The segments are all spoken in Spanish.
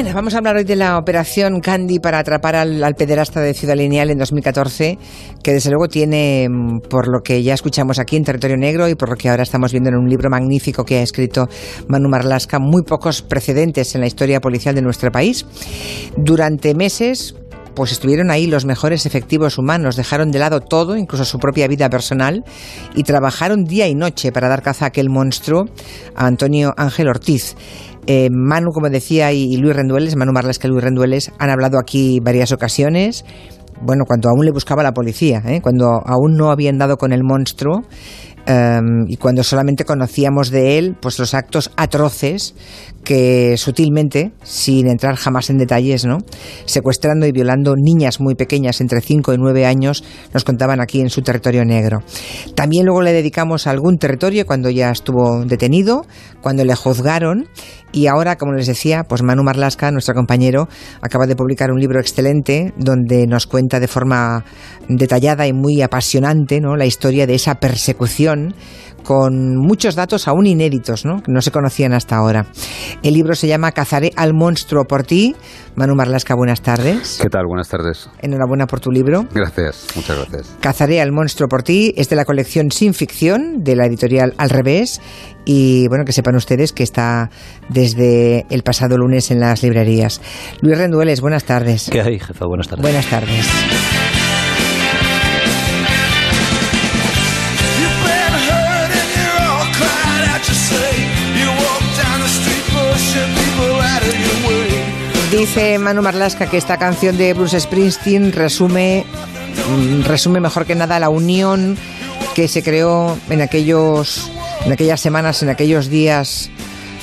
Bueno, vamos a hablar hoy de la operación Candy para atrapar al, pederasta de Ciudad Lineal en 2014, que desde luego tiene, mm, por lo que ya escuchamos aquí en Territorio Negro y por lo que ahora estamos viendo en un libro magnífico que ha escrito Manu Marlasca, muy pocos precedentes en la historia policial de nuestro país. Durante meses, pues estuvieron ahí los mejores efectivos humanos, dejaron de lado todo, incluso su propia vida personal, y trabajaron día y noche para dar caza a aquel monstruo, a Antonio Ángel Ortiz. Eh, Manu, como decía, y, Luis Rendueles, Manu Marlasca y Luis Rendueles, han hablado aquí varias ocasiones. Bueno, cuando aún le buscaba la policía, ¿eh? cuando aún no habían dado con el monstruo em, y cuando solamente conocíamos de él pues los actos atroces que sutilmente, sin entrar jamás en detalles, ¿no? secuestrando y violando niñas muy pequeñas entre 5 y 9 años, nos contaban aquí en su territorio negro. También luego le dedicamos a algún territorio cuando ya estuvo detenido, cuando le juzgaron y ahora, como les decía, pues Manu Marlasca, nuestro compañero, acaba de publicar un libro excelente donde nos cuenta de forma detallada y muy apasionante ¿no? la historia de esa persecución con muchos datos aún inéditos, ¿no? que no se conocían hasta ahora. El libro se llama Cazaré al monstruo por ti. Manu Marlasca, buenas tardes. ¿Qué tal? Buenas tardes. Enhorabuena por tu libro. Gracias, muchas gracias. Cazaré al monstruo por ti es de la colección Sin Ficción, de la editorial Al Revés. Y bueno, que sepan ustedes que está desde el pasado lunes en las librerías. Luis Rendueles, buenas tardes. ¿Qué hay, jefa? Buenas tardes. Buenas tardes. Dice Manu Marlasca que esta canción de Bruce Springsteen resume, mm, resume mejor que nada la unión que se creó en aquellos en aquellas semanas, en aquellos días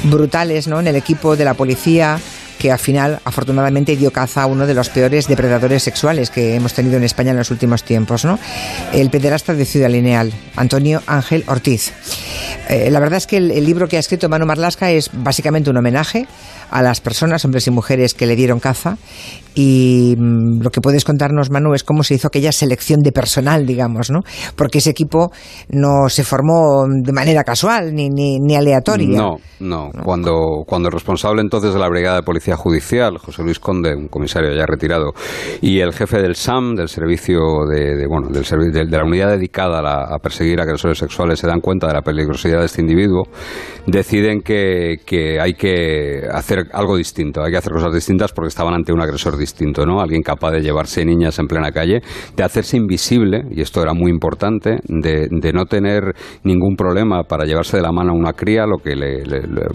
brutales, ¿no? En el equipo de la policía que al final afortunadamente dio caza a uno de los peores depredadores sexuales que hemos tenido en España en los últimos tiempos, ¿no? El pederasta de Ciudad Lineal, Antonio Ángel Ortiz. Eh, la verdad es que el, libro que ha escrito Manu Marlasca es básicamente un homenaje a las personas, hombres y mujeres que le dieron caza. Y mm, lo que puedes contarnos, Manu, es cómo se hizo aquella selección de personal, digamos, ¿no? Porque ese equipo no se formó de manera casual ni, ni, aleatoria. No, no, Cuando, cuando el responsable entonces de la Brigada de Policía Judicial, José Luis Conde, un comisario ya retirado, y el jefe del SAM, del servicio de, bueno, del de, de, la unidad dedicada a, a perseguir agresores sexuales, se dan cuenta de la peligrosidad de este individuo, deciden que, que hay que hacer algo distinto, hay que hacer cosas distintas porque estaban ante un agresor distinto, ¿no? Alguien capaz de llevarse niñas en plena calle, de hacerse invisible, y esto era muy importante, de, no tener ningún problema para llevarse de la mano a una cría, lo que le,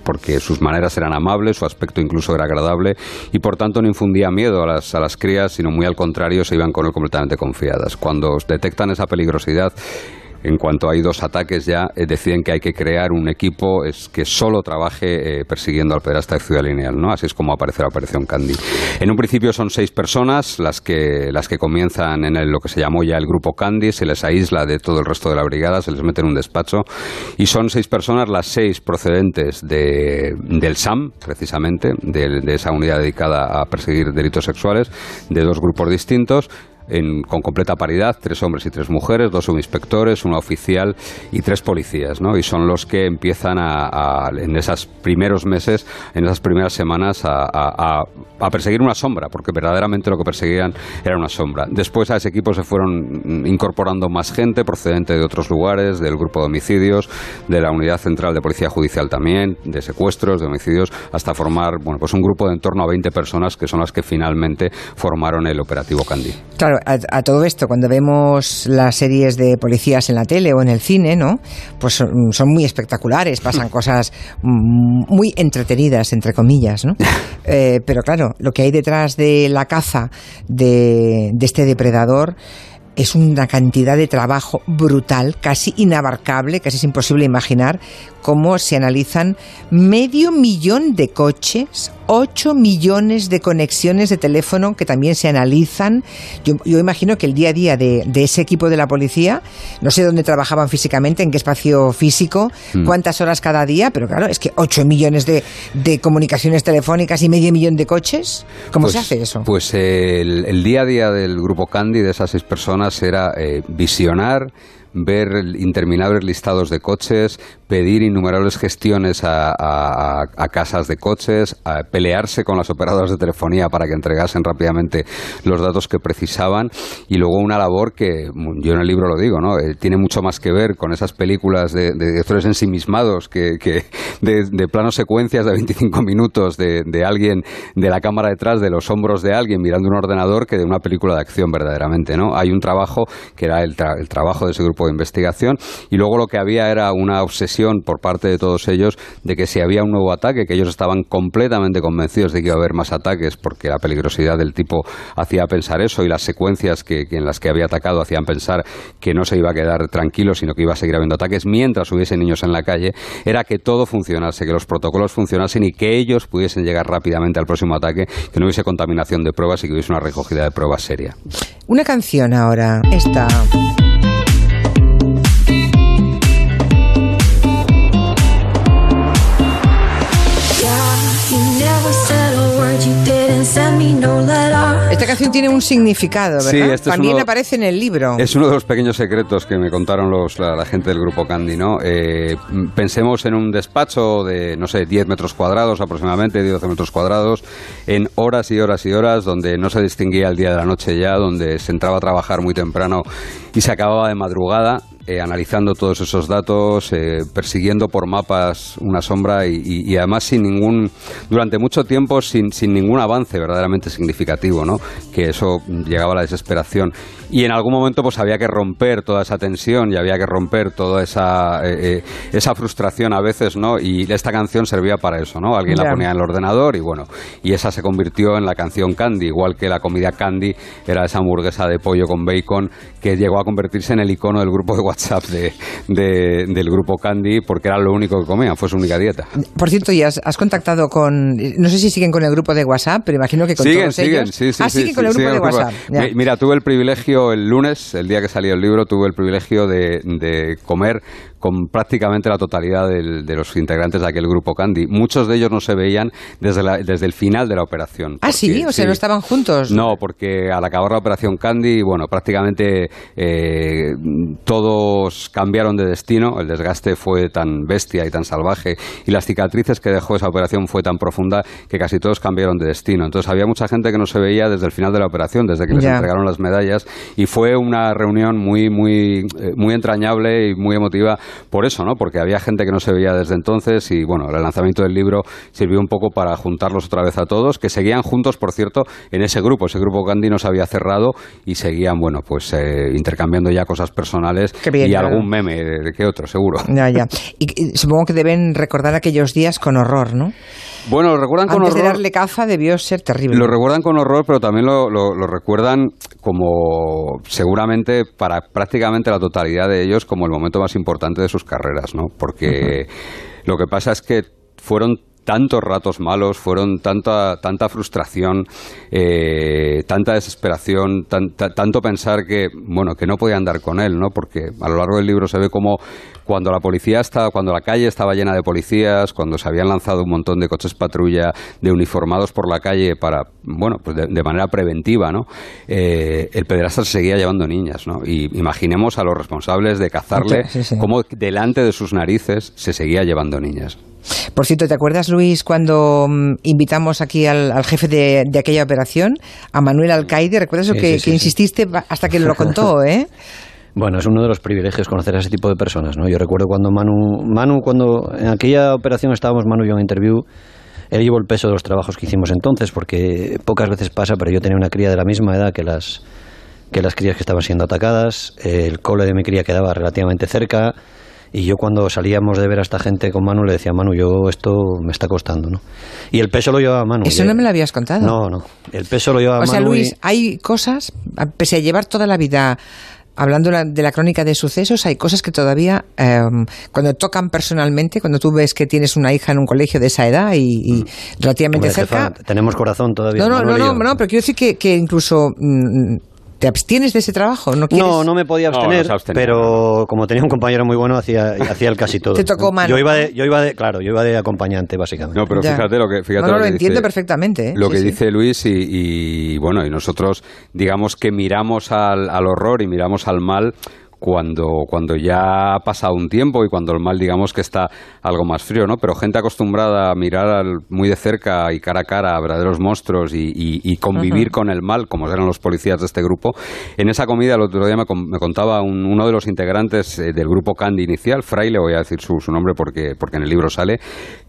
porque sus maneras eran amables, su aspecto incluso era agradable, y por tanto no infundía miedo a las, a las crías, sino muy al contrario, se iban con él completamente confiadas. Cuando detectan esa peligrosidad, en cuanto hay dos ataques ya eh, deciden que hay que crear un equipo es que solo trabaje eh, persiguiendo al pederasta de Ciudad Lineal, ¿no? Así es como aparece la operación Candy. En un principio son seis personas las que las que comienzan en lo que se llamó ya el grupo Candy, se les aísla de todo el resto de la brigada, se les mete en un despacho y son seis personas, las seis procedentes de, del SAM, precisamente, de esa unidad dedicada a perseguir delitos sexuales, de dos grupos distintos con completa paridad, tres hombres y tres mujeres, dos subinspectores, una oficial y tres policías, ¿no? Y son los que empiezan a, en esos primeros meses, en esas primeras semanas, a, perseguir una sombra, porque verdaderamente lo que perseguían era una sombra. Después a ese equipo se fueron incorporando más gente procedente de otros lugares, del grupo de homicidios, de la unidad central de policía judicial también, de secuestros, de homicidios, hasta formar, bueno, pues un grupo de en torno a 20 personas que son las que finalmente formaron el operativo Candy. Claro, a, todo esto, cuando vemos las series de policías en la tele o en el cine, ¿no? Pues son, muy espectaculares, pasan cosas muy entretenidas, entre comillas, ¿no? Eh, pero claro, lo que hay detrás de la caza de, de este depredador es una cantidad de trabajo brutal, casi inabarcable, casi es imposible imaginar cómo se analizan medio millón de coches, 8 millones de conexiones de teléfono que también se analizan. Yo, imagino que el día a día de, ese equipo de la policía, no sé dónde trabajaban físicamente, en qué espacio físico, mm. cuántas horas cada día, pero claro, es que 8 millones de, comunicaciones telefónicas y medio millón de coches. ¿Cómo se pues, hace eso? Pues el, día a día del grupo Candy, de esas seis personas, era eh, visionar ver interminables listados de coches, pedir innumerables gestiones a, casas de coches, a pelearse con las operadoras de telefonía para que entregasen rápidamente los datos que precisaban y luego una labor que yo en el libro lo digo, ¿no? Eh, tiene mucho más que ver con esas películas de, directores ensimismados que, que de, de planos secuencias de 25 minutos de, de alguien de la cámara detrás de los hombros de alguien mirando un ordenador que de una película de acción verdaderamente, ¿no? Hay un trabajo que era el, el trabajo de ese grupo de investigación y luego lo que había era una obsesión por parte de todos ellos de que si había un nuevo ataque, que ellos estaban completamente convencidos de que iba a haber más ataques, porque la peligrosidad del tipo hacía pensar eso y las secuencias que, en las que había atacado hacían pensar que no se iba a quedar tranquilo, sino que iba a seguir habiendo ataques mientras hubiese niños en la calle, era que todo funcionase, que los protocolos funcionasen y que ellos pudiesen llegar rápidamente al próximo ataque, que no hubiese contaminación de pruebas y que hubiese una recogida de pruebas seria. Una canción ahora, esta. Esta canción tiene un significado, ¿verdad? Sí, este También aparece en el libro. Es uno de los pequeños secretos que me contaron los, la, gente del grupo Candy, ¿no? Eh, pensemos en un despacho de, no sé, 10 metros cuadrados aproximadamente, 12 metros cuadrados, en horas y horas y horas, donde no se distinguía el día de la noche ya, donde se entraba a trabajar muy temprano y se acababa de madrugada eh, analizando todos esos datos, eh, persiguiendo por mapas una sombra y, además sin ningún, durante mucho tiempo sin, sin ningún avance verdaderamente significativo, ¿no? Que eso llegaba a la desesperación. Y en algún momento pues había que romper toda esa tensión y había que romper toda esa, eh, esa frustración a veces, ¿no? Y esta canción servía para eso, ¿no? Alguien la ponía en el ordenador y bueno, y esa se convirtió en la canción Candy, igual que la comida Candy era esa hamburguesa de pollo con bacon que llegó a convertirse en el icono del grupo de WhatsApp WhatsApp de, del grupo Candy porque era lo único que comían, fue su única dieta. Por cierto, ¿y has, contactado con, no sé si siguen con el grupo de WhatsApp, pero imagino que con siguen, todos siguen, ellos. Sí, sí, ah, siguen con el grupo de WhatsApp. Mira, tuve el privilegio el lunes, el día que salió el libro, tuve el privilegio de, de comer con prácticamente la totalidad de los integrantes de aquel grupo Candy. Muchos de ellos no se veían desde, desde el final de la operación. ah, sí, o sea, no estaban juntos. No, porque al acabar la operación Candy, bueno, prácticamente eh, cambiaron de destino. El desgaste fue tan bestia y tan salvaje y las cicatrices que dejó esa operación fue tan profunda que casi todos cambiaron de destino. Entonces había mucha gente que no se veía desde el final de la operación, desde que les entregaron las medallas y fue una reunión muy, muy, eh, muy entrañable y muy emotiva por eso, ¿no? Porque había gente que no se veía desde entonces y, bueno, el lanzamiento del libro sirvió un poco para juntarlos otra vez a todos, que seguían juntos, por cierto, en ese grupo. Ese grupo Gandhi no se había cerrado y seguían, bueno, pues eh, intercambiando ya cosas personales y algún meme de, que otro, seguro. Ya, ya. Y, supongo que deben recordar aquellos días con horror, ¿no? Bueno, lo recuerdan con Antes horror. de darle caza debió ser terrible. Lo recuerdan con horror, pero también lo, lo, recuerdan como seguramente para prácticamente la totalidad de ellos como el momento más importante de sus carreras, ¿no? Porque lo que pasa es que fueron tantos ratos malos, fueron tanta, tanta frustración, eh, tanta desesperación, tanto pensar que, bueno, que no podían dar con él, ¿no? Porque a lo largo del libro se ve como cuando la policía estaba, cuando la calle estaba llena de policías, cuando se habían lanzado un montón de coches patrulla, de uniformados por la calle para, bueno, pues de, manera preventiva, ¿no? Eh, el pederasta se seguía llevando niñas, ¿no? Y imaginemos a los responsables de cazarle como delante de sus narices se seguía llevando niñas. Por cierto, ¿te acuerdas, Luis, cuando mm, invitamos aquí al, jefe de, aquella operación, a Manuel Alcaide? ¿Recuerdas eso que, insististe hasta que lo contó, eh? Bueno, es uno de los privilegios conocer a ese tipo de personas, ¿no? Yo recuerdo cuando Manu, Manu cuando en aquella operación estábamos Manu y yo en interview, él llevó el peso de los trabajos que hicimos entonces, porque pocas veces pasa, pero yo tenía una cría de la misma edad que las que las crías que estaban siendo atacadas, el cole de mi cría quedaba relativamente cerca, y yo cuando salíamos de ver a esta gente con Manu le decía, Manu, yo esto me está costando, ¿no? Y el peso lo llevaba Manu. Eso no me lo habías contado. No, no. El peso lo llevaba Manu. O sea, Luis, hay cosas, pese a llevar toda la vida hablando de la crónica de sucesos, hay cosas que todavía, em, cuando tocan personalmente, cuando tú ves que tienes una hija en un colegio de esa edad y, mm. relativamente cerca. tenemos corazón todavía. No, no, no, no, no, pero quiero decir que, que incluso mm, ¿Te abstienes de ese trabajo? No, no, no me podía abstener, pero como tenía un compañero muy bueno, hacía, hacía el casi todo. Te tocó mano. Yo iba, de, yo iba de, claro, yo iba de acompañante, básicamente. No, pero fíjate lo que... Fíjate no, lo, entiendo perfectamente. ¿eh? Lo que dice Luis y, bueno, y nosotros digamos que miramos al, al horror y miramos al mal cuando, cuando ya ha pasado un tiempo y cuando el mal, digamos, que está algo más frío, ¿no? Pero gente acostumbrada a mirar muy de cerca y cara a cara a verdaderos monstruos y, convivir con el mal, como eran los policías de este grupo. En esa comida el otro día me, contaba uno de los integrantes eh, del grupo Candy inicial, Fraile, voy a decir su, nombre porque, porque en el libro sale,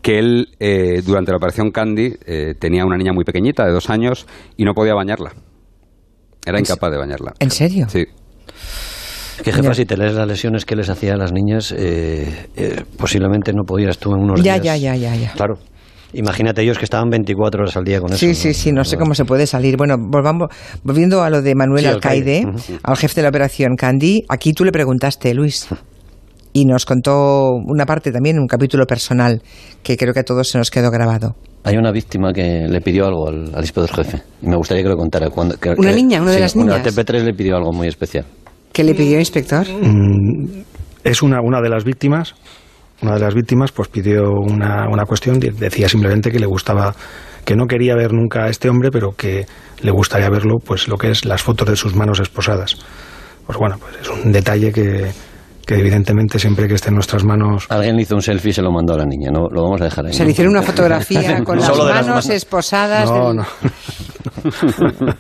que él eh, durante la operación Candy eh, tenía una niña muy pequeñita de dos años y no podía bañarla. Era incapaz de bañarla. ¿En serio? Sí. Que jefa, si te lees las lesiones que les hacía a las niñas, eh, eh, posiblemente no podías tú en unos ya, días. Ya, ya, ya, ya. Claro. Imagínate ellos que estaban 24 horas al día con eso. Sí, sí, sí, no sé cómo se puede salir. Bueno, volvamos, volviendo a lo de Manuel Alcaide, al jefe de la operación Candy, aquí tú le preguntaste, Luis, y nos contó una parte también, un capítulo personal, que creo que a todos se nos quedó grabado. Hay una víctima que le pidió algo al, al jefe, y me gustaría que lo contara. Cuando, ¿Una niña? ¿Una de las niñas? La TP3 le pidió algo muy especial. ¿Qué le pidió, inspector? Mm, es una, una de las víctimas. Una de las víctimas pues pidió una, una cuestión, decía simplemente que le gustaba, que no quería ver nunca a este hombre, pero que le gustaría verlo, pues lo que es las fotos de sus manos esposadas. Pues bueno, pues es un detalle que, que evidentemente siempre que esté en nuestras manos... Alguien le hizo un selfie y se lo mandó a la niña, no lo vamos a dejar ahí. Se le hicieron una fotografía con las manos, esposadas. No, no.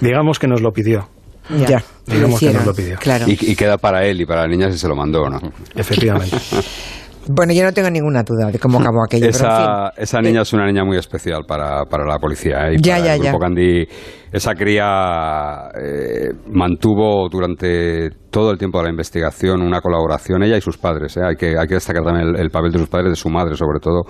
Digamos que nos lo pidió. Ya, digamos que nos lo pidió. Claro. Y, queda para él y para la niña si se lo mandó no. Efectivamente. Bueno, yo no tengo ninguna duda de cómo acabó aquello. Esa, esa niña es una niña muy especial para, para la policía. ¿eh? Y ya, para ya, el grupo ya. Candy, esa cría eh, mantuvo durante todo el tiempo de la investigación una colaboración, ella y sus padres. ¿eh? Hay, que, hay que destacar también el, papel de sus padres, de su madre sobre todo.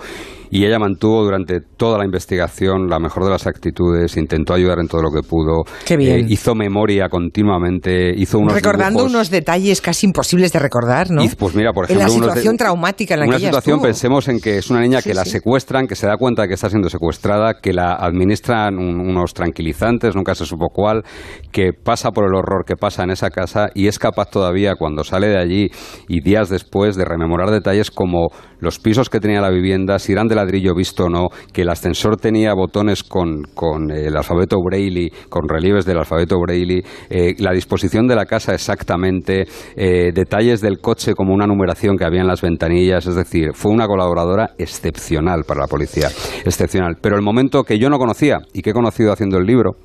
Y ella mantuvo durante toda la investigación la mejor de las actitudes, intentó ayudar en todo lo que pudo. Qué bien. Eh, hizo memoria continuamente, hizo unos Recordando dibujos. unos detalles casi imposibles de recordar, ¿no? Y, pues mira, por ejemplo, en la unos situación de- traumática en la una que situación, estuvo. pensemos en que es una niña Sí, que la sí. secuestran, que se da cuenta de que está siendo secuestrada, que la administran un- unos tranquilizantes, nunca se supo cuál, que pasa por el horror que pasa en esa casa y es capaz todavía, cuando sale de allí y días después, de rememorar detalles como los pisos que tenía la vivienda, si eran de ladrillo visto o no, que el ascensor tenía botones con, con el alfabeto Braille, con relieves del alfabeto Braille, eh, la disposición de la casa exactamente, eh, detalles del coche como una numeración que había en las ventanillas, es decir, fue una colaboradora excepcional para la policía, excepcional. Pero el momento que yo no conocía y que he conocido haciendo el libro,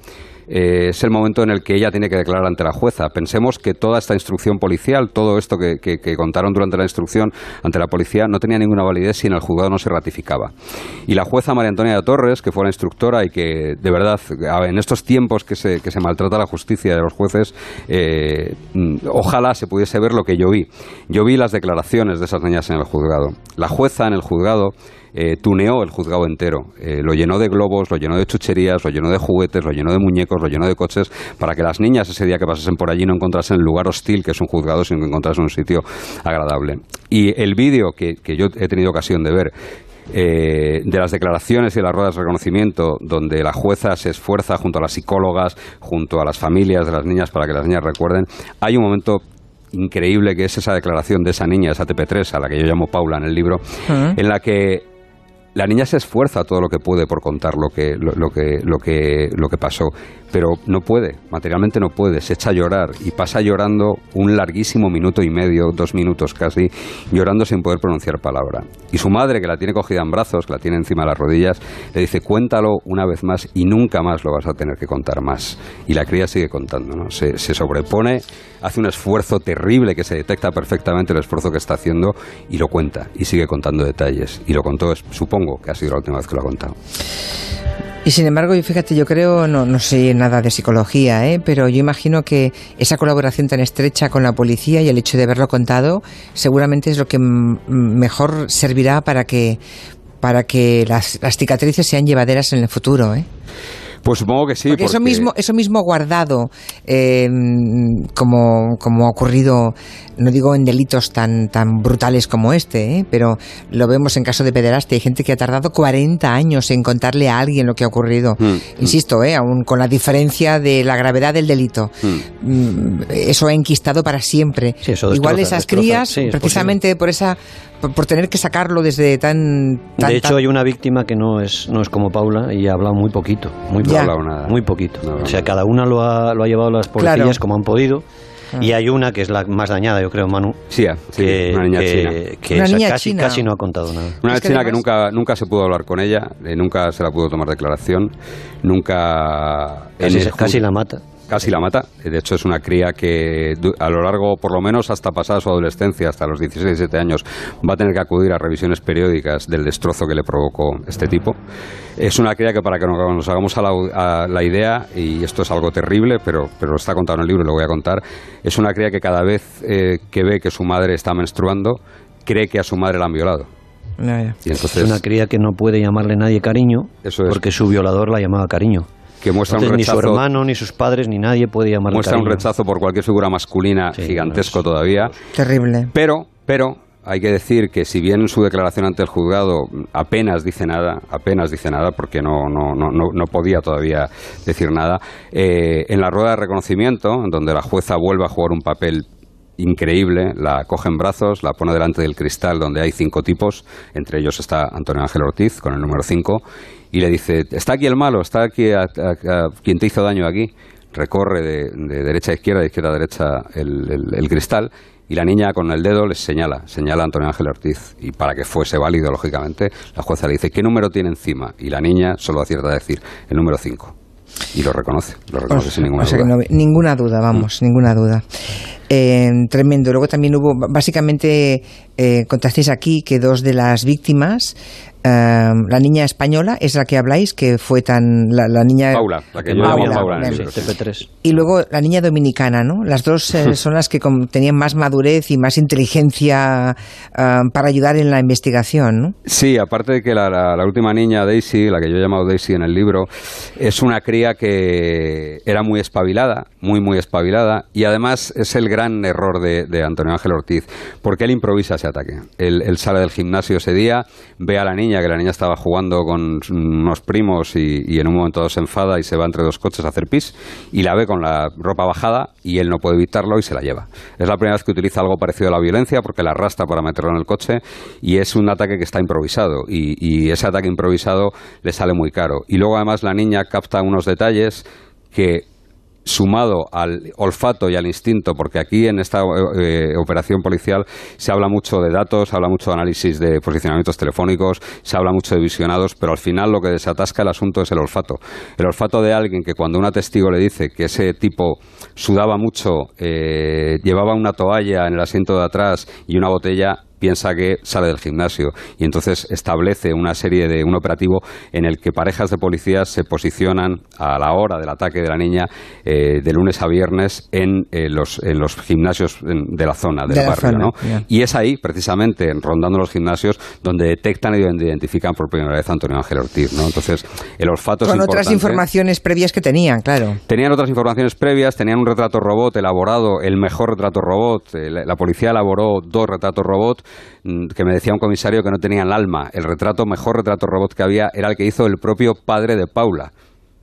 eh, es el momento en el que ella tiene que declarar ante la jueza. Pensemos que toda esta instrucción policial, todo esto que, contaron durante la instrucción ante la policía, no tenía ninguna validez si en el juzgado no se ratificaba. Y la jueza María Antonia de Torres, que fue la instructora y que, de verdad, en estos tiempos que se, que se maltrata la justicia de los jueces, eh, mm, ojalá se pudiese ver lo que yo vi. Yo vi las declaraciones de esas niñas en el juzgado. La jueza en el juzgado eh, tuneó el juzgado entero. Eh, lo llenó de globos, lo llenó de chucherías, lo llenó de juguetes, lo llenó de muñecos, lo llenó de coches, para que las niñas ese día que pasasen por allí no encontrasen el lugar hostil que es un juzgado, sino que encontrasen un sitio agradable. Y el vídeo que, que yo he tenido ocasión de ver, eh, de las declaraciones y de las ruedas de reconocimiento, donde la jueza se esfuerza junto a las psicólogas, junto a las familias de las niñas para que las niñas recuerden, hay un momento increíble que es esa declaración de esa niña, esa TP3, a la que yo llamo Paula en el libro, en la que la niña se esfuerza todo lo que puede por contar lo que, lo, lo que, lo, que, lo que pasó, pero no puede, materialmente no puede, se echa a llorar y pasa llorando un larguísimo minuto y medio, dos minutos casi, llorando sin poder pronunciar palabra. Y su madre, que la tiene cogida en brazos, que la tiene encima de las rodillas, le dice, cuéntalo una vez más y nunca más lo vas a tener que contar más. Y la cría sigue contando, ¿no? se, se sobrepone, hace un esfuerzo terrible que se detecta perfectamente el esfuerzo que está haciendo y lo cuenta y sigue contando detalles. Y lo contó, supongo que ha sido la última vez que lo ha contado. Y sin embargo, yo fíjate, yo creo, no, no sé nada de psicología, ¿eh? pero yo imagino que esa colaboración tan estrecha con la policía y el hecho de haberlo contado seguramente es lo que mejor servirá para que para que las, las cicatrices sean llevaderas en el futuro, ¿eh? Pues supongo que sí. porque, eso mismo eso mismo guardado eh, como como ha ocurrido no digo en delitos tan tan brutales como este ¿eh? pero lo vemos en caso de pederastia hay gente que ha tardado 40 años en contarle a alguien lo que ha ocurrido Mm, insisto ¿eh? aún con la diferencia de la gravedad del delito Mm, eso ha enquistado para siempre Sí, eso igual esas destroza. crías Sí, es precisamente por esa por, por tener que sacarlo desde tan, tan De hecho, tan- hay una víctima que no es, no es como Paula y ha hablado muy poquito. Muy, poco, hablado nada. muy poquito. No o sea, nada. cada una lo ha, lo ha llevado a las policías Claro. como han podido. Y hay una que es la más dañada, yo creo, Manu. Sí, sí que, una niña que- china. que Una niña casi, china. casi no ha contado nada. Una Es que china que además- nunca, nunca se pudo hablar con ella, eh, nunca se la pudo tomar declaración, nunca... el casi la mata. Casi la mata. De hecho, es una cría que du- a lo largo, por lo menos hasta pasada su adolescencia, hasta los 16, 17 años, va a tener que acudir a revisiones periódicas del destrozo que le provocó este tipo. Es una cría que, para que nos hagamos a la, a la idea, y esto es algo terrible, pero, pero está contado en el libro y lo voy a contar, es una cría que cada vez eh, que ve que su madre está menstruando, cree que a su madre la han violado. Y entonces, es una cría que no puede llamarle nadie cariño Eso es. porque su violador la llamaba cariño. Que muestra Entonces, un ni su rechazo hermano, ni sus padres, ni nadie puede llamarle muestra un rechazo por cualquier figura masculina Sí, gigantesco no es- todavía. Terrible. Pero, pero, hay que decir que si bien en su declaración ante el juzgado apenas dice nada, apenas dice nada, porque no, no, no, no, no podía todavía decir nada, eh, en la rueda de reconocimiento, en donde la jueza vuelve a jugar un papel increíble, la coge en brazos, la pone delante del cristal donde hay cinco tipos, entre ellos está Antonio Ángel Ortiz con el número 5, y le dice, está aquí el malo, está aquí a, a- a quien te hizo daño aquí, recorre de, de derecha a izquierda, de izquierda a derecha el, el- el cristal, y la niña con el dedo les señala, señala a Antonio Ángel Ortiz, y para que fuese válido, lógicamente, la jueza le dice, ¿qué número tiene encima? Y la niña solo acierta a decir, el número 5. Y lo reconoce, lo reconoce sin ninguna o sea que duda. no- ninguna duda, vamos, ninguna duda. Eh, tremendo. Luego también hubo, básicamente, eh, contasteis aquí que dos de las víctimas, eh, la niña española, es la que habláis, que fue tan. La, la niña. Paula, la que yo Paula, Paula en el bien. libro. Sí, TP3. Y luego la niña dominicana, ¿no? Las dos eh, son las que tenían más madurez y más inteligencia eh, para ayudar en la investigación, ¿no? Sí, aparte de que la, la- la última niña, Daisy, la que yo he llamado Daisy en el libro, es una cría que era muy espabilada, muy, muy espabilada, y además es el gran error de, de Antonio Ángel Ortiz, porque él improvisa ese ataque. Él, sale del gimnasio ese día, ve a la niña, que la niña estaba jugando con unos primos y, en un momento dado se enfada y se va entre dos coches a hacer pis, y la ve con la ropa bajada y él no puede evitarlo y se la lleva. Es la primera vez que utiliza algo parecido a la violencia porque la arrastra para meterlo en el coche y es un ataque que está improvisado y ese ataque improvisado le sale muy caro. Y luego además la niña capta unos detalles que sumado al olfato y al instinto, porque aquí en esta eh, operación policial se habla mucho de datos, se habla mucho de análisis de posicionamientos telefónicos, se habla mucho de visionados, pero al final lo que desatasca el asunto es el olfato. El olfato de alguien que cuando un testigo le dice que ese tipo sudaba mucho, eh, llevaba una toalla en el asiento de atrás y una botella, piensa que sale del gimnasio y entonces establece una serie de un operativo en el que parejas de policías se posicionan a la hora del ataque de la niña eh, de lunes a viernes en, eh, los, en los gimnasios de la zona del De la barrio zona, y es ahí precisamente rondando los gimnasios donde detectan y donde identifican por primera vez a Antonio Ángel Ortiz ¿no? entonces el olfato Con es otras informaciones previas que tenían, claro. Tenían otras informaciones previas, tenían un retrato robot elaborado, el mejor retrato robot. Eh, La la policía elaboró dos retratos robot que me decía un comisario que no tenían alma. El retrato, mejor retrato robot que había era el que hizo el propio padre de Paula.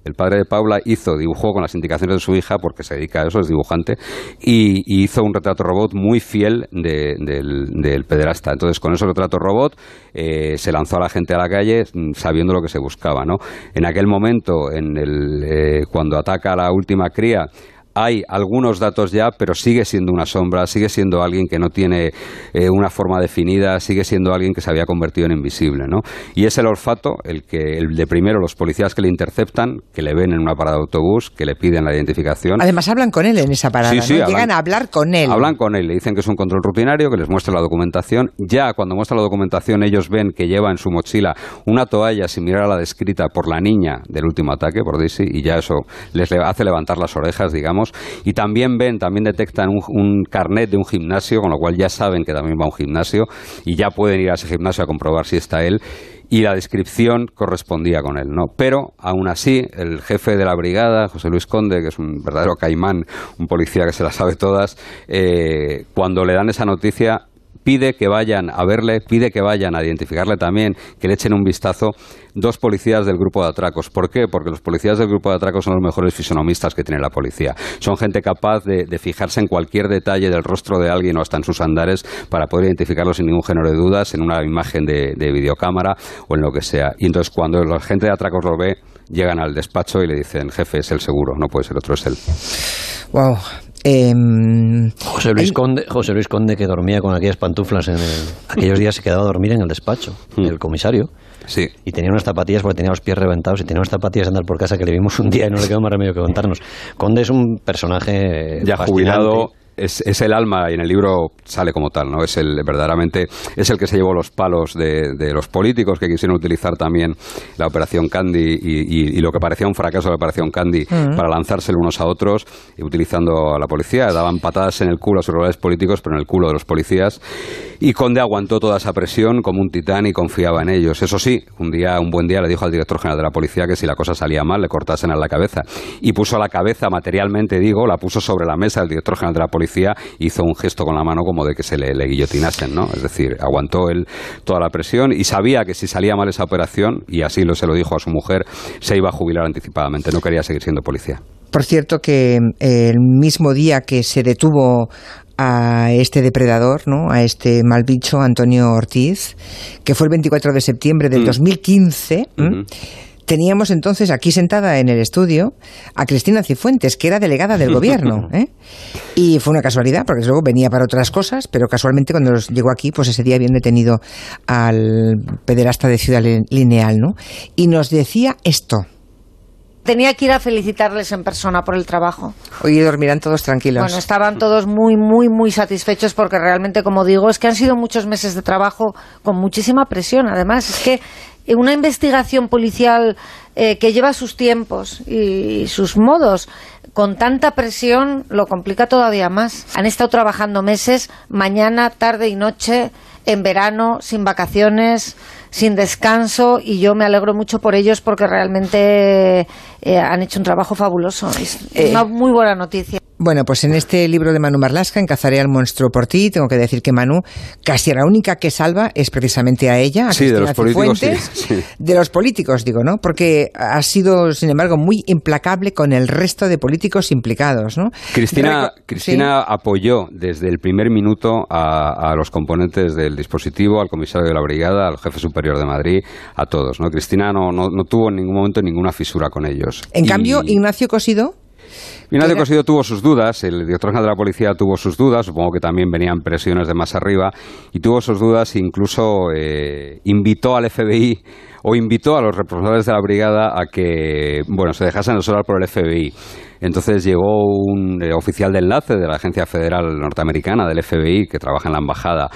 El padre de Paula hizo, dibujó con las indicaciones de su hija, porque se dedica a eso, es dibujante, y, hizo un retrato robot muy fiel de- del, del pederasta. Entonces, con ese retrato robot eh, se lanzó a la gente a la calle mm, sabiendo lo que se buscaba. ¿no? En aquel momento, en el, eh, cuando ataca a la última cría, hay algunos datos ya, pero sigue siendo una sombra, sigue siendo alguien que no tiene eh, una forma definida, sigue siendo alguien que se había convertido en invisible, ¿no? Y es el olfato, el que el de primero los policías que le interceptan, que le ven en una parada de autobús, que le piden la identificación. Además hablan con él en esa parada, Sí, sí, ¿no? hablan- Llegan a hablar con él. Hablan con él, le dicen que es un control rutinario, que les muestra la documentación. Ya cuando muestra la documentación, ellos ven que lleva en su mochila una toalla similar a la descrita por la niña del último ataque, por Daisy, y ya eso les le- hace levantar las orejas, digamos. Y también ven, también detectan un, carnet de un gimnasio, con lo cual ya saben que también va a un gimnasio y ya pueden ir a ese gimnasio a comprobar si está él y la descripción correspondía con él, ¿no? Pero aún así, el jefe de la brigada, José Luis Conde, que es un verdadero caimán, un policía que se las sabe todas, eh, cuando le dan esa noticia pide que vayan a verle, pide que vayan a identificarle también, que le echen un vistazo dos policías del grupo de atracos. ¿Por qué? Porque los policías del grupo de atracos son los mejores fisonomistas que tiene la policía. Son gente capaz de, fijarse en cualquier detalle del rostro de alguien o hasta en sus andares para poder identificarlo sin ningún género de dudas en una imagen de, de videocámara o en lo que sea. Y entonces cuando la gente de atracos lo ve, llegan al despacho y le dicen, jefe, es el seguro, no puede ser otro, es él. Wow. Em, José, Luis Conde, José Luis Conde, que dormía con aquellas pantuflas en aquellos días, se quedaba a dormir en el despacho hmm. del comisario. Sí. Y tenía unas zapatillas porque tenía los pies reventados y tenía unas zapatillas de andar por casa que le vimos un día y no le quedó más remedio que contarnos. Conde es un personaje ya jubilado es, el alma y en el libro sale como tal, ¿no? Es el verdaderamente es el que se llevó los palos de, los políticos que quisieron utilizar también la operación Candy y, lo que parecía un fracaso de la operación Candy mm. para lanzárselo unos a otros utilizando a la policía. Daban patadas en el culo a sus rivales políticos, pero en el culo de los policías. Y Conde aguantó toda esa presión como un titán y confiaba en ellos. Eso sí, un día, un buen día le dijo al director general de la policía que si la cosa salía mal le cortasen a la cabeza. Y puso la cabeza materialmente, digo, la puso sobre la mesa del director general de la policía hizo un gesto con la mano como de que se le, guillotinasen, ¿no? Es decir, aguantó él toda la presión y sabía que si salía mal esa operación, y así lo, se lo dijo a su mujer, se iba a jubilar anticipadamente, no quería seguir siendo policía. Por cierto que eh, el mismo día que se detuvo a este depredador, ¿no? a este mal bicho, Antonio Ortiz, que fue el 24 de septiembre del 2015, mm teníamos entonces aquí sentada en el estudio a Cristina Cifuentes, que era delegada del gobierno. ¿eh? Y fue una casualidad, porque luego venía para otras cosas, pero casualmente cuando llegó aquí, pues ese día habían detenido al pederasta de Ciudad Lineal, ¿no? Y nos decía esto tenía que ir a felicitarles en persona por el trabajo. Hoy dormirán todos tranquilos. Bueno, estaban todos muy, muy, muy satisfechos porque realmente, como digo, es que han sido muchos meses de trabajo con muchísima presión. Además, es que una investigación policial eh, que lleva sus tiempos y sus modos con tanta presión lo complica todavía más. Han estado trabajando meses, mañana, tarde y noche, en verano, sin vacaciones, sin descanso y yo me alegro mucho por ellos porque realmente eh, han hecho un trabajo fabuloso. Es una muy buena noticia. Bueno, pues en este libro de Manu Marlasca, Encazaré al monstruo por ti, tengo que decir que Manu, casi la única que salva es precisamente a ella, a sí, de los políticos, de los políticos, digo, ¿no? Porque ha sido, sin embargo, muy implacable con el resto de políticos implicados, ¿no? Cristina, Cristina apoyó desde el primer minuto a, los componentes del dispositivo, al comisario de la brigada, al jefe superior de Madrid, a todos, ¿no? Cristina no, no, tuvo en ningún momento ninguna fisura con ellos. En cambio, Ignacio Cosido Ignacio Cosido tuvo sus dudas, el director general de la policía tuvo sus dudas, supongo que también venían presiones de más arriba, y tuvo sus dudas e incluso eh, invitó al FBI o invitó a los responsables de la brigada a que bueno se dejasen asesorar por el FBI. Entonces llegó un eh, oficial de enlace de la Agencia Federal Norteamericana del FBI que trabaja en la embajada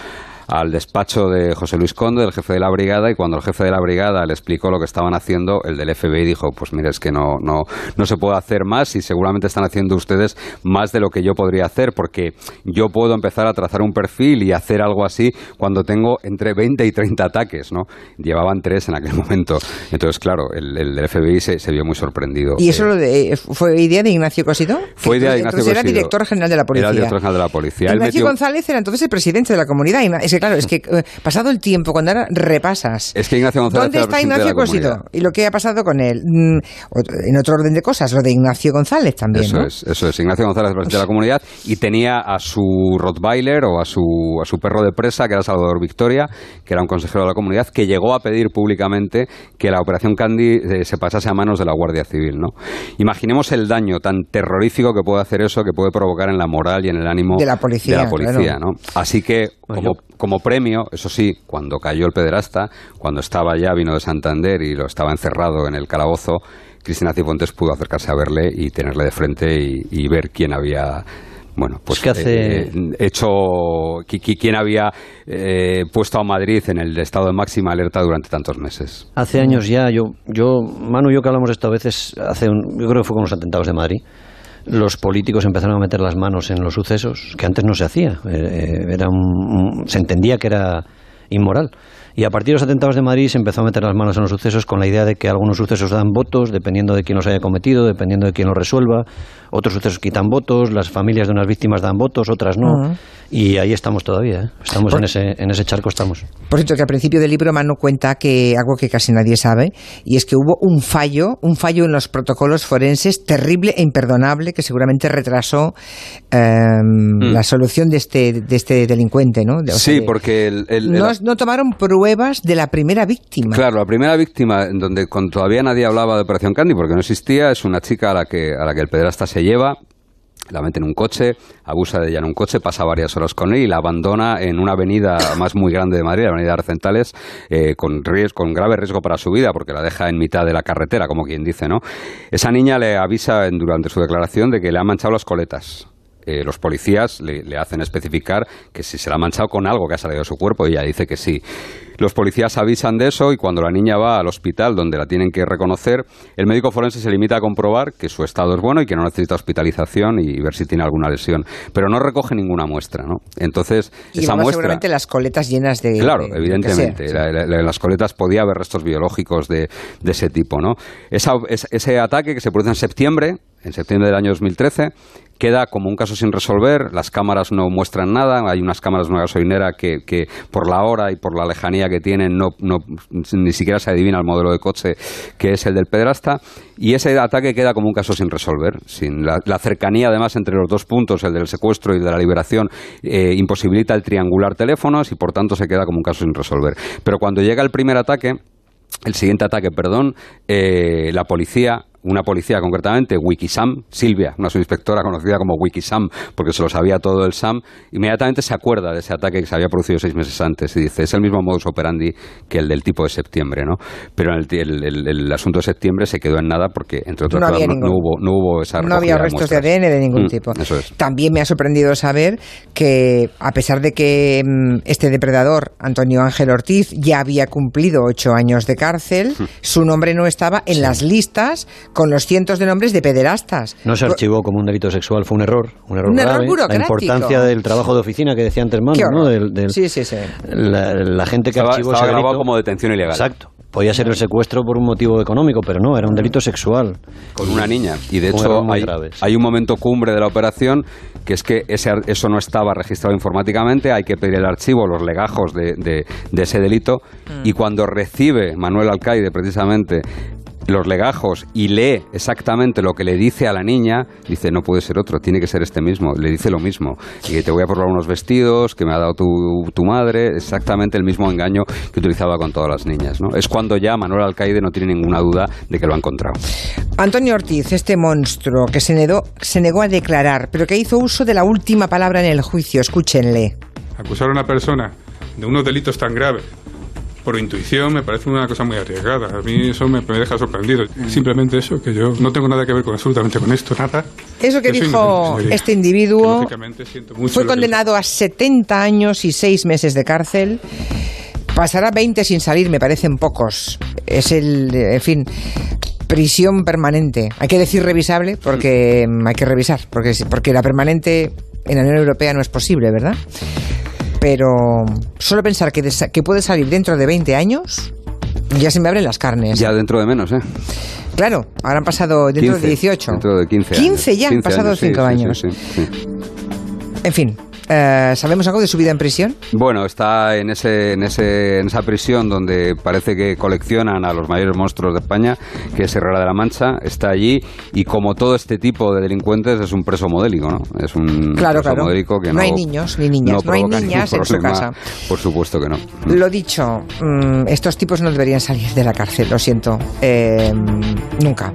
al despacho de José Luis Conde, el jefe de la brigada, y cuando el jefe de la brigada le explicó lo que estaban haciendo, el del FBI dijo, pues mire, es que no, no, no se puede hacer más y seguramente están haciendo ustedes más de lo que yo podría hacer, porque yo puedo empezar a trazar un perfil y hacer algo así cuando tengo entre 20 y 30 ataques, ¿no? Llevaban tres en aquel momento. Entonces, claro, el, del FBI se, vio muy sorprendido. ¿Y eso eh, fue idea de Ignacio Cosido? Fue idea de Ignacio Cosido. era director general de la policía. Era director general de la policía. Ignacio González era entonces el presidente de la comunidad claro, es que eh, pasado el tiempo, cuando ahora repasas. Es que Ignacio González ¿Dónde está Ignacio Cosido? Y lo que ha pasado con él. Mm, en otro orden de cosas, lo de Ignacio González también. Eso es, eso es. Ignacio González, presidente de la comunidad, y tenía a su Rottweiler o a su, a su perro de presa, que era Salvador Victoria, que era un consejero de la comunidad, que llegó a pedir públicamente que la operación Candy eh, se pasase a manos de la Guardia Civil. ¿no? Imaginemos el daño tan terrorífico que puede hacer eso, que puede provocar en la moral y en el ánimo de la policía. ¿no? Así que, como, como premio, eso sí, cuando cayó el pederasta, cuando estaba ya, vino de Santander y lo estaba encerrado en el calabozo, Cristina Cifuentes pudo acercarse a verle y tenerle de frente y, ver quién había bueno, pues que hace... Eh, hecho quién había eh, puesto a Madrid en el estado de máxima alerta durante tantos meses. Hace años ya, yo, yo Manu y yo que hablamos esto a veces, hace un, yo creo que fue con los atentados de Madrid, los políticos empezaron a meter las manos en los sucesos, que antes no se hacía. Eh, era se entendía que era inmoral. Y a partir de los atentados de Madrid se empezó a meter las manos en los sucesos con la idea de que algunos sucesos dan votos, dependiendo de quién los haya cometido, dependiendo de quién los resuelva. Otros sucesos quitan votos, las familias de unas víctimas dan votos, otras no. Y ahí estamos todavía, ¿eh? estamos en, ese, en ese charco, estamos. Por cierto, que al principio del libro Mano cuenta que algo que casi nadie sabe, y es que hubo un fallo, un fallo en los protocolos forenses terrible e imperdonable que seguramente retrasó em, mm. la solución de este, de este delincuente, ¿no? sí, porque el, no, no tomaron pruebas pruebas de la primera víctima. Claro, la primera víctima, en donde todavía nadie hablaba de Operación Candy, porque no existía, es una chica a la que, a la que el pederasta se lleva, la mete en un coche, abusa de ella en un coche, pasa varias horas con él y la abandona en una avenida más muy grande de Madrid, la avenida Arcentales, eh, con, riesgo, con grave riesgo para su vida, porque la deja en mitad de la carretera, como quien dice, ¿no? Esa niña le avisa durante su declaración de que le han manchado las coletas. Eh, los policías le, le, hacen especificar que si se la ha manchado con algo que ha salido de su cuerpo y ella dice que sí. Los policías avisan de eso y cuando la niña va al hospital donde la tienen que reconocer, el médico forense se limita a comprobar que su estado es bueno y que no necesita hospitalización y ver si tiene alguna lesión, pero no recoge ninguna muestra, ¿no? Entonces, y esa muestra seguramente las coletas llenas de Claro, de- evidentemente, la- la- en las coletas podía haber restos biológicos de, de ese tipo, ¿no? Esa- es- ese ataque que se produce en septiembre, en septiembre del año 2013, queda como un caso sin resolver, las cámaras no muestran nada, hay unas cámaras de una gasolinera que, que por la hora y por la lejanía que tienen no, ni siquiera se adivina el modelo de coche que es el del pederasta, y ese ataque queda como un caso sin resolver, sin la, la cercanía además entre los dos puntos, el del secuestro y el de la liberación, eh, imposibilita el triangular teléfonos y por tanto se queda como un caso sin resolver. Pero cuando llega el primer ataque, el siguiente ataque, perdón, eh, la policía, una policía concretamente, Wikisam, Silvia, una subinspectora conocida como Wikisam, porque se lo sabía todo el SAM, inmediatamente se acuerda de ese ataque que se había producido seis meses antes y dice, es el mismo modus operandi que el del tipo de septiembre, ¿no? Pero el, el- el- el asunto de septiembre se quedó en nada porque, entre otras No cosas, no, hubo, no hubo esa No había restos de. ADN de ningún Mm, tipo. Eso es. También me ha sorprendido saber que, a pesar de que mm, este depredador, Antonio Ángel Ortiz, ya había cumplido ocho años de cárcel, Hmm. su nombre no estaba en las listas con los cientos de nombres de pederastas. No se archivó como un delito sexual, fue un error. Un error, Un error grave. burocrático. La importancia del trabajo de oficina que decía antes Manu, ¿no? horror. Del- del- Sí, sí, sí. La, la gente que Estaba, archivó estaba ese grabado delito- como detención ilegal. Exacto. Podía ser el secuestro por un motivo económico, pero no, era un delito sexual. con una niña. Y de hecho hay, un momento cumbre de la operación que es que ese, ar- eso no estaba registrado informáticamente, hay que pedir el archivo, los legajos de, de- de ese delito y cuando recibe Manuel Alcaide precisamente los legajos y lee exactamente lo que le dice a la niña, dice, no puede ser otro, tiene que ser este mismo. Le dice lo mismo. Y que te voy a probar unos vestidos que me ha dado tu, tu madre, exactamente el mismo engaño que utilizaba con todas las niñas. ¿no? Es cuando ya Manuel Alcaide no tiene ninguna duda de que lo ha encontrado. Antonio Ortiz, este monstruo que se negó, se negó a declarar, pero que hizo uso de la última palabra en el juicio. Escúchenle. Acusar a una persona de unos delitos tan graves por intuición me parece una cosa muy arriesgada. A mí eso me, me deja sorprendido. Simplemente eso, que yo no tengo nada que ver con absolutamente con esto, nada. Eso que dijo este individuo fue condenado a 70 años y 6 meses de cárcel. Pasará 20 sin salir, me parecen pocos. Es el, en fin, prisión permanente. Hay que decir revisable porque mm, hay que revisar, porque, porque la permanente en la Unión Europea no es posible, ¿verdad? Pero solo pensar que, que puede salir dentro de 20 años, ya se me abren las carnes. Ya dentro de menos, ¿eh? Claro, ahora han pasado dentro 15, de 18. Dentro de 15 años. 15 ya, han 15 pasado años, sí, 5 sí, años. sí, sí, sí. En fin, eh, ¿sabemos algo de su vida en prisión? Bueno, está en, ese, en, ese, en esa prisión donde parece que coleccionan a los mayores monstruos de España, que es Herrera de la Mancha, está allí y como todo este tipo de delincuentes es un preso modélico, ¿no? Es un Claro, preso claro. modélico que No no, hay niños ni niñas, no hay niñas en su casa. Por supuesto que no. Lo dicho, mm, estos tipos no deberían salir de la cárcel, lo siento. Eh, nunca.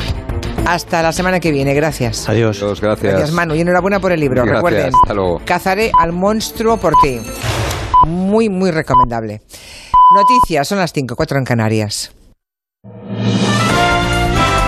Hasta la semana que viene. Gracias. Adiós. Gracias. Gracias, Manu. Y enhorabuena por el libro. Gracias, Recuerden, hasta luego. cazaré al monstruo por ti. Muy, muy recomendable. Noticias, son las 5, 4 en Canarias.